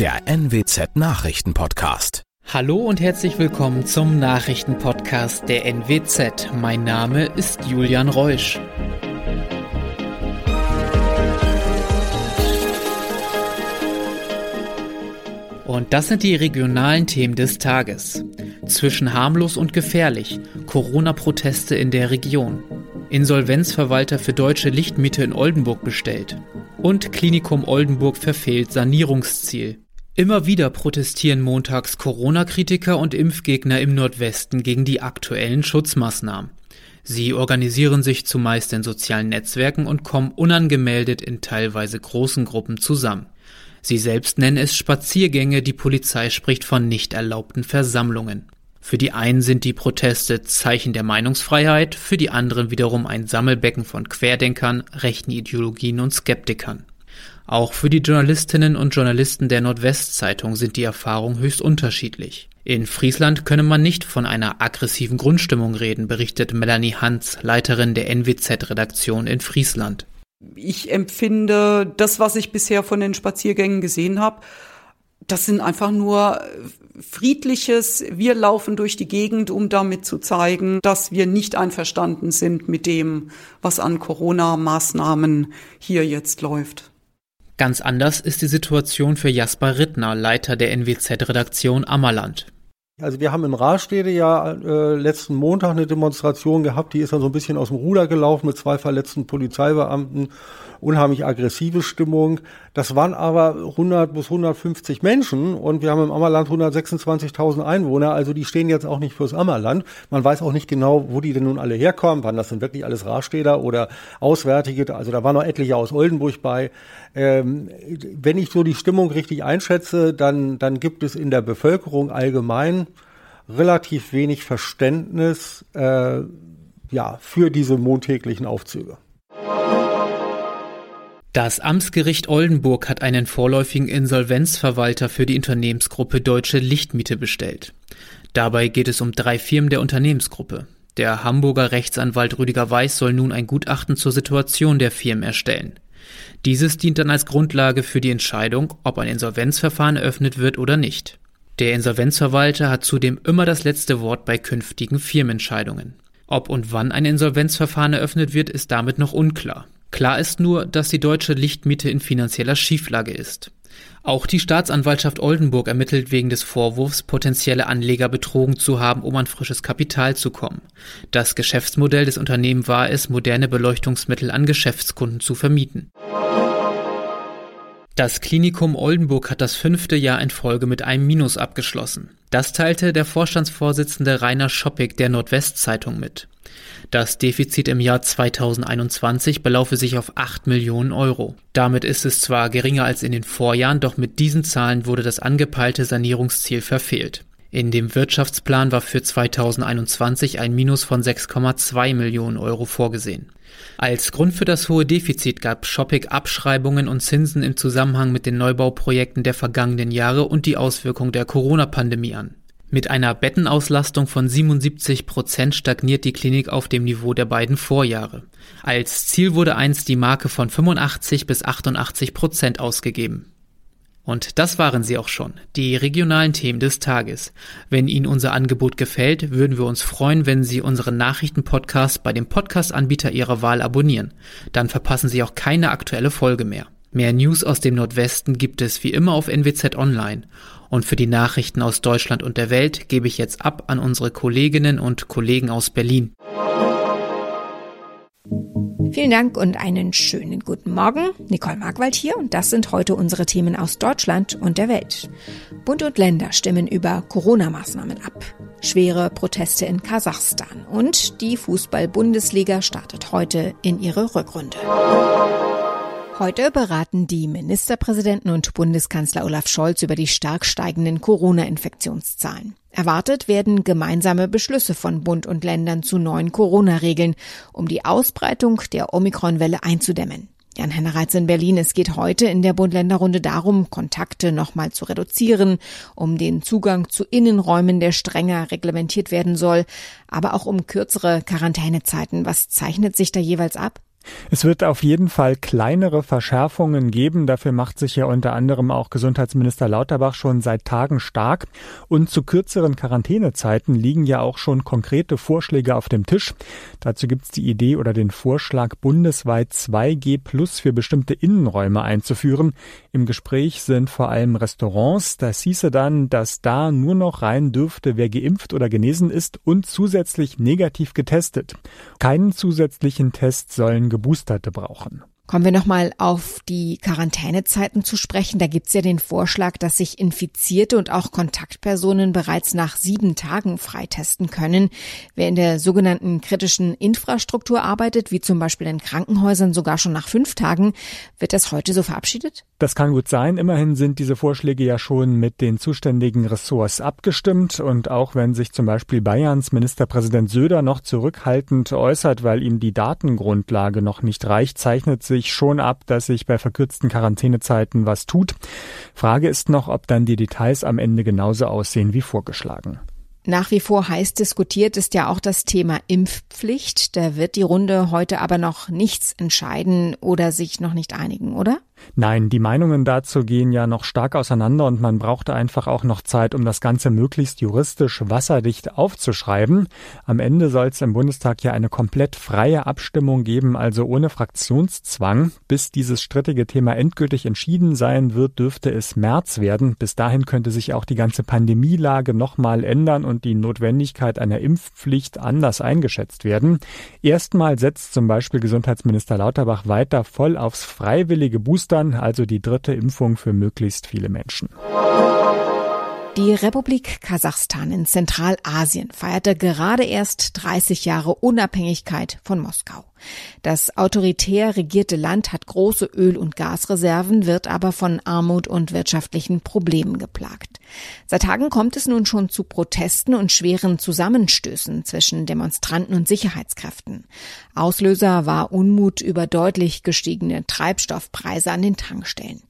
der NWZ Nachrichtenpodcast. Hallo und herzlich willkommen zum Nachrichtenpodcast der NWZ. Mein Name ist Julian Reusch. Und das sind die regionalen Themen des Tages. Zwischen harmlos und gefährlich. Corona-Proteste in der Region. Insolvenzverwalter für deutsche Lichtmiete in Oldenburg bestellt. Und Klinikum Oldenburg verfehlt Sanierungsziel. Immer wieder protestieren montags Corona-Kritiker und Impfgegner im Nordwesten gegen die aktuellen Schutzmaßnahmen. Sie organisieren sich zumeist in sozialen Netzwerken und kommen unangemeldet in teilweise großen Gruppen zusammen. Sie selbst nennen es Spaziergänge, die Polizei spricht von nicht erlaubten Versammlungen. Für die einen sind die Proteste Zeichen der Meinungsfreiheit, für die anderen wiederum ein Sammelbecken von Querdenkern, rechten Ideologien und Skeptikern. Auch für die Journalistinnen und Journalisten der Nordwestzeitung sind die Erfahrungen höchst unterschiedlich. In Friesland könne man nicht von einer aggressiven Grundstimmung reden, berichtet Melanie Hans, Leiterin der NWZ-Redaktion in Friesland. Ich empfinde das, was ich bisher von den Spaziergängen gesehen habe, das sind einfach nur friedliches, wir laufen durch die Gegend, um damit zu zeigen, dass wir nicht einverstanden sind mit dem, was an Corona-Maßnahmen hier jetzt läuft. Ganz anders ist die Situation für Jasper Rittner, Leiter der NWZ-Redaktion Ammerland. Also wir haben in Rastede ja äh, letzten Montag eine Demonstration gehabt, die ist dann so ein bisschen aus dem Ruder gelaufen mit zwei verletzten Polizeibeamten unheimlich aggressive Stimmung. Das waren aber 100 bis 150 Menschen und wir haben im Ammerland 126.000 Einwohner, also die stehen jetzt auch nicht fürs Ammerland. Man weiß auch nicht genau, wo die denn nun alle herkommen, wann das sind wirklich alles Raststäder oder Auswärtige, also da waren noch etliche aus Oldenburg bei. Ähm, wenn ich so die Stimmung richtig einschätze, dann, dann gibt es in der Bevölkerung allgemein relativ wenig Verständnis äh, ja, für diese montäglichen Aufzüge. Das Amtsgericht Oldenburg hat einen vorläufigen Insolvenzverwalter für die Unternehmensgruppe Deutsche Lichtmiete bestellt. Dabei geht es um drei Firmen der Unternehmensgruppe. Der Hamburger Rechtsanwalt Rüdiger Weiß soll nun ein Gutachten zur Situation der Firmen erstellen. Dieses dient dann als Grundlage für die Entscheidung, ob ein Insolvenzverfahren eröffnet wird oder nicht. Der Insolvenzverwalter hat zudem immer das letzte Wort bei künftigen Firmenentscheidungen. Ob und wann ein Insolvenzverfahren eröffnet wird, ist damit noch unklar. Klar ist nur, dass die deutsche Lichtmiete in finanzieller Schieflage ist. Auch die Staatsanwaltschaft Oldenburg ermittelt wegen des Vorwurfs, potenzielle Anleger betrogen zu haben, um an frisches Kapital zu kommen. Das Geschäftsmodell des Unternehmens war es, moderne Beleuchtungsmittel an Geschäftskunden zu vermieten. Das Klinikum Oldenburg hat das fünfte Jahr in Folge mit einem Minus abgeschlossen. Das teilte der Vorstandsvorsitzende Rainer Schoppig der Nordwestzeitung mit. Das Defizit im Jahr 2021 belaufe sich auf 8 Millionen Euro. Damit ist es zwar geringer als in den Vorjahren, doch mit diesen Zahlen wurde das angepeilte Sanierungsziel verfehlt. In dem Wirtschaftsplan war für 2021 ein Minus von 6,2 Millionen Euro vorgesehen. Als Grund für das hohe Defizit gab Shoppig Abschreibungen und Zinsen im Zusammenhang mit den Neubauprojekten der vergangenen Jahre und die Auswirkung der Corona-Pandemie an. Mit einer Bettenauslastung von 77 Prozent stagniert die Klinik auf dem Niveau der beiden Vorjahre. Als Ziel wurde einst die Marke von 85 bis 88 Prozent ausgegeben. Und das waren sie auch schon, die regionalen Themen des Tages. Wenn Ihnen unser Angebot gefällt, würden wir uns freuen, wenn Sie unseren Nachrichtenpodcast bei dem Podcast-Anbieter Ihrer Wahl abonnieren. Dann verpassen Sie auch keine aktuelle Folge mehr. Mehr News aus dem Nordwesten gibt es wie immer auf NWZ Online. Und für die Nachrichten aus Deutschland und der Welt gebe ich jetzt ab an unsere Kolleginnen und Kollegen aus Berlin. Vielen Dank und einen schönen guten Morgen. Nicole Markwald hier und das sind heute unsere Themen aus Deutschland und der Welt. Bund und Länder stimmen über Corona-Maßnahmen ab. Schwere Proteste in Kasachstan und die Fußball-Bundesliga startet heute in ihre Rückrunde. Heute beraten die Ministerpräsidenten und Bundeskanzler Olaf Scholz über die stark steigenden Corona-Infektionszahlen. Erwartet werden gemeinsame Beschlüsse von Bund und Ländern zu neuen Corona-Regeln, um die Ausbreitung der Omikron-Welle einzudämmen. Jan Hennereitz in Berlin. Es geht heute in der Bund-Länder-Runde darum, Kontakte nochmal zu reduzieren, um den Zugang zu Innenräumen, der strenger reglementiert werden soll, aber auch um kürzere Quarantänezeiten. Was zeichnet sich da jeweils ab? Es wird auf jeden Fall kleinere Verschärfungen geben. Dafür macht sich ja unter anderem auch Gesundheitsminister Lauterbach schon seit Tagen stark. Und zu kürzeren Quarantänezeiten liegen ja auch schon konkrete Vorschläge auf dem Tisch. Dazu gibt es die Idee oder den Vorschlag, bundesweit 2G Plus für bestimmte Innenräume einzuführen. Im Gespräch sind vor allem Restaurants. Das hieße dann, dass da nur noch rein dürfte, wer geimpft oder genesen ist und zusätzlich negativ getestet. Keinen zusätzlichen Test sollen Geboosterte brauchen. Kommen wir nochmal auf die Quarantänezeiten zu sprechen. Da gibt's ja den Vorschlag, dass sich Infizierte und auch Kontaktpersonen bereits nach sieben Tagen freitesten können. Wer in der sogenannten kritischen Infrastruktur arbeitet, wie zum Beispiel in Krankenhäusern, sogar schon nach fünf Tagen. Wird das heute so verabschiedet? Das kann gut sein. Immerhin sind diese Vorschläge ja schon mit den zuständigen Ressorts abgestimmt. Und auch wenn sich zum Beispiel Bayerns Ministerpräsident Söder noch zurückhaltend äußert, weil ihm die Datengrundlage noch nicht reicht, zeichnet sich sich schon ab, dass sich bei verkürzten Quarantänezeiten was tut. Frage ist noch, ob dann die Details am Ende genauso aussehen wie vorgeschlagen. Nach wie vor heiß diskutiert ist ja auch das Thema Impfpflicht. Da wird die Runde heute aber noch nichts entscheiden oder sich noch nicht einigen, oder? Nein, die Meinungen dazu gehen ja noch stark auseinander und man brauchte einfach auch noch Zeit, um das Ganze möglichst juristisch wasserdicht aufzuschreiben. Am Ende soll es im Bundestag ja eine komplett freie Abstimmung geben, also ohne Fraktionszwang. Bis dieses strittige Thema endgültig entschieden sein wird, dürfte es März werden. Bis dahin könnte sich auch die ganze Pandemielage nochmal ändern und die Notwendigkeit einer Impfpflicht anders eingeschätzt werden. Erstmal setzt zum Beispiel Gesundheitsminister Lauterbach weiter voll aufs freiwillige Booster Boostern, also die dritte Impfung für möglichst viele Menschen. Die Republik Kasachstan in Zentralasien feierte gerade erst 30 Jahre Unabhängigkeit von Moskau. Das autoritär regierte Land hat große Öl- und Gasreserven, wird aber von Armut und wirtschaftlichen Problemen geplagt. Seit Tagen kommt es nun schon zu Protesten und schweren Zusammenstößen zwischen Demonstranten und Sicherheitskräften. Auslöser war Unmut über deutlich gestiegene Treibstoffpreise an den Tankstellen.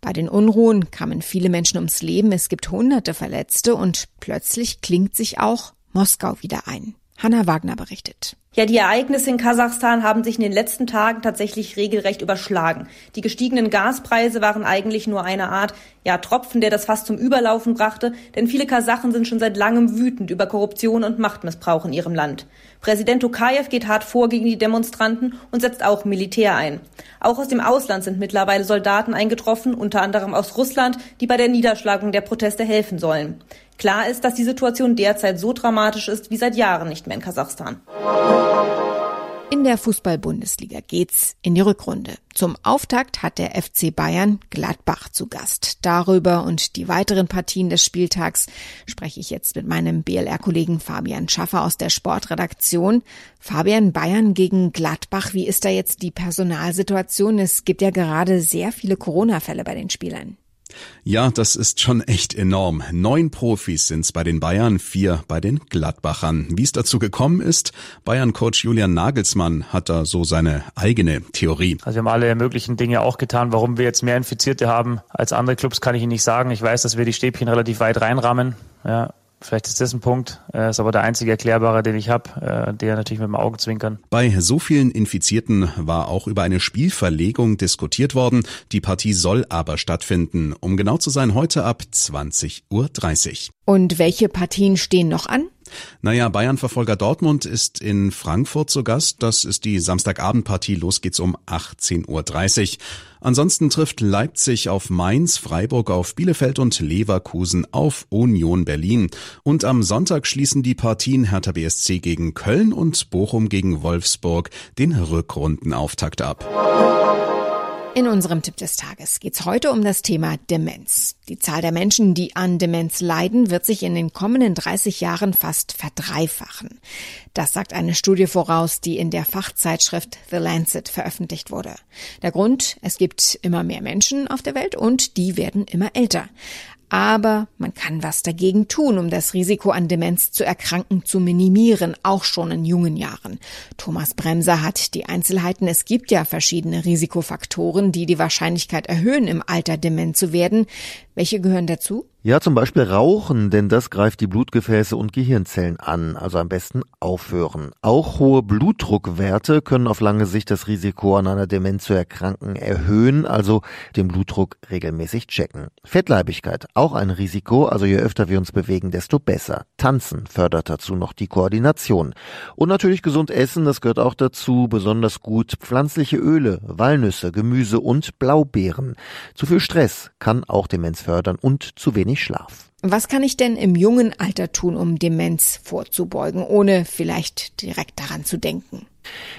Bei den Unruhen kamen viele Menschen ums Leben, es gibt hunderte Verletzte und plötzlich klingt sich auch Moskau wieder ein. Hanna Wagner berichtet. Ja, die Ereignisse in Kasachstan haben sich in den letzten Tagen tatsächlich regelrecht überschlagen. Die gestiegenen Gaspreise waren eigentlich nur eine Art, ja, Tropfen, der das Fass zum Überlaufen brachte, denn viele Kasachen sind schon seit langem wütend über Korruption und Machtmissbrauch in ihrem Land. Präsident Tokayev geht hart vor gegen die Demonstranten und setzt auch Militär ein. Auch aus dem Ausland sind mittlerweile Soldaten eingetroffen, unter anderem aus Russland, die bei der Niederschlagung der Proteste helfen sollen. Klar ist, dass die Situation derzeit so dramatisch ist wie seit Jahren nicht mehr in Kasachstan. In der Fußball-Bundesliga geht's in die Rückrunde. Zum Auftakt hat der FC Bayern Gladbach zu Gast. Darüber und die weiteren Partien des Spieltags spreche ich jetzt mit meinem BLR-Kollegen Fabian Schaffer aus der Sportredaktion. Fabian, Bayern gegen Gladbach, wie ist da jetzt die Personalsituation? Es gibt ja gerade sehr viele Corona-Fälle bei den Spielern. Ja, das ist schon echt enorm. Neun Profis sind's bei den Bayern, vier bei den Gladbachern. Wie es dazu gekommen ist, Bayern-Coach Julian Nagelsmann hat da so seine eigene Theorie. Also wir haben alle möglichen Dinge auch getan. Warum wir jetzt mehr Infizierte haben als andere Clubs, kann ich Ihnen nicht sagen. Ich weiß, dass wir die Stäbchen relativ weit reinrahmen. Ja, Vielleicht ist das ein Punkt, äh, ist aber der einzige erklärbare, den ich habe, äh, der natürlich mit dem Augenzwinkern. Bei so vielen Infizierten war auch über eine Spielverlegung diskutiert worden. Die Partie soll aber stattfinden. Um genau zu sein, heute ab 20.30 Uhr. Und welche Partien stehen noch an? Naja, Bayern-Verfolger Dortmund ist in Frankfurt zu Gast. Das ist die Samstagabendpartie. Los geht's um 18.30 Uhr. Ansonsten trifft Leipzig auf Mainz, Freiburg auf Bielefeld und Leverkusen auf Union Berlin. Und am Sonntag schließen die Partien Hertha BSC gegen Köln und Bochum gegen Wolfsburg den Rückrundenauftakt ab. In unserem Tipp des Tages geht es heute um das Thema Demenz. Die Zahl der Menschen, die an Demenz leiden, wird sich in den kommenden 30 Jahren fast verdreifachen. Das sagt eine Studie voraus, die in der Fachzeitschrift The Lancet veröffentlicht wurde. Der Grund, es gibt immer mehr Menschen auf der Welt und die werden immer älter. Aber man kann was dagegen tun, um das Risiko an Demenz zu erkranken zu minimieren, auch schon in jungen Jahren. Thomas Bremser hat die Einzelheiten. Es gibt ja verschiedene Risikofaktoren, die die Wahrscheinlichkeit erhöhen, im Alter dement zu werden. Welche gehören dazu? Ja, zum Beispiel Rauchen, denn das greift die Blutgefäße und Gehirnzellen an, also am besten aufhören. Auch hohe Blutdruckwerte können auf lange Sicht das Risiko an einer Demenz zu erkranken erhöhen, also den Blutdruck regelmäßig checken. Fettleibigkeit, auch ein Risiko, also je öfter wir uns bewegen, desto besser. Tanzen fördert dazu noch die Koordination. Und natürlich gesund essen, das gehört auch dazu, besonders gut pflanzliche Öle, Walnüsse, Gemüse und Blaubeeren. Zu viel Stress kann auch Demenz fördern und zu wenig wenig Schlaf. Was kann ich denn im jungen Alter tun, um Demenz vorzubeugen, ohne vielleicht direkt daran zu denken?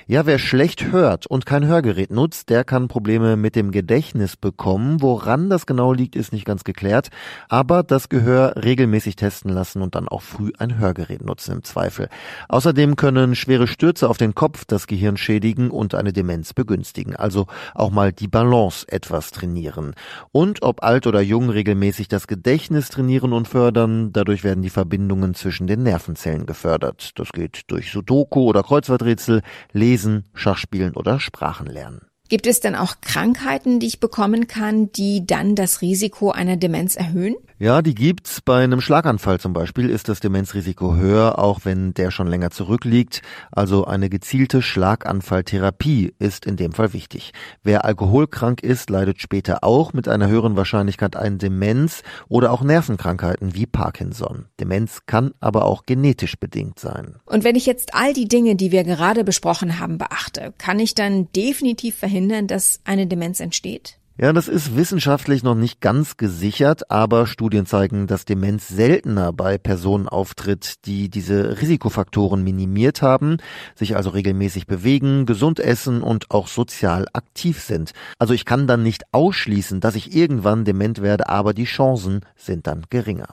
Ja, wer schlecht hört und kein Hörgerät nutzt, der kann Probleme mit dem Gedächtnis bekommen. Woran das genau liegt, ist nicht ganz geklärt. Aber das Gehör regelmäßig testen lassen und dann auch früh ein Hörgerät nutzen im Zweifel. Außerdem können schwere Stürze auf den Kopf das Gehirn schädigen und eine Demenz begünstigen. Also auch mal die Balance etwas trainieren. Und ob alt oder jung regelmäßig das Gedächtnis trainieren und fördern. Dadurch werden die Verbindungen zwischen den Nervenzellen gefördert. Das geht durch Sudoku oder Kreuzworträtsel Lesen, Schachspielen oder Sprachen lernen. Gibt es denn auch Krankheiten, die ich bekommen kann, die dann das Risiko einer Demenz erhöhen? Ja, die gibt's. Bei einem Schlaganfall zum Beispiel ist das Demenzrisiko höher, auch wenn der schon länger zurückliegt. Also eine gezielte Schlaganfalltherapie ist in dem Fall wichtig. Wer alkoholkrank ist, leidet später auch mit einer höheren Wahrscheinlichkeit an Demenz oder auch Nervenkrankheiten wie Parkinson. Demenz kann aber auch genetisch bedingt sein. Und wenn ich jetzt all die Dinge, die wir gerade besprochen haben, beachte, kann ich dann definitiv verhindern, dass eine Demenz entsteht? Ja, das ist wissenschaftlich noch nicht ganz gesichert, aber Studien zeigen, dass Demenz seltener bei Personen auftritt, die diese Risikofaktoren minimiert haben, sich also regelmäßig bewegen, gesund essen und auch sozial aktiv sind. Also ich kann dann nicht ausschließen, dass ich irgendwann dement werde, aber die Chancen sind dann geringer.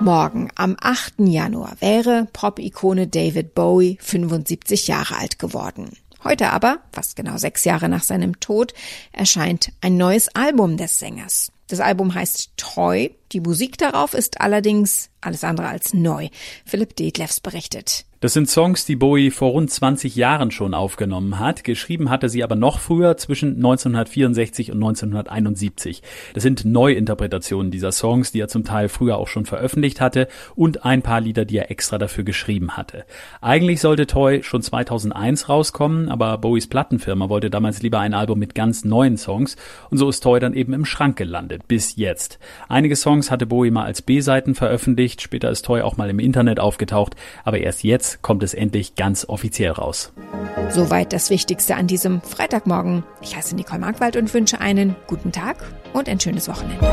Morgen, am 8. Januar, wäre Pop-Ikone David Bowie 75 Jahre alt geworden. Heute aber, fast genau sechs Jahre nach seinem Tod, erscheint ein neues Album des Sängers. Das Album heißt Toy. Die Musik darauf ist allerdings alles andere als neu. Philipp Detlefs berichtet. Das sind Songs, die Bowie vor rund 20 Jahren schon aufgenommen hat. Geschrieben hatte sie aber noch früher, zwischen 1964 und 1971. Das sind Neuinterpretationen dieser Songs, die er zum Teil früher auch schon veröffentlicht hatte und ein paar Lieder, die er extra dafür geschrieben hatte. Eigentlich sollte Toy schon 2001 rauskommen, aber Bowies Plattenfirma wollte damals lieber ein Album mit ganz neuen Songs und so ist Toy dann eben im Schrank gelandet, bis jetzt. Einige Songs hatte Bowie mal als B-Seiten veröffentlicht, später ist Toy auch mal im Internet aufgetaucht, aber erst jetzt kommt es endlich ganz offiziell raus. Soweit das Wichtigste an diesem Freitagmorgen. Ich heiße Nicole Markwald und wünsche einen guten Tag und ein schönes Wochenende.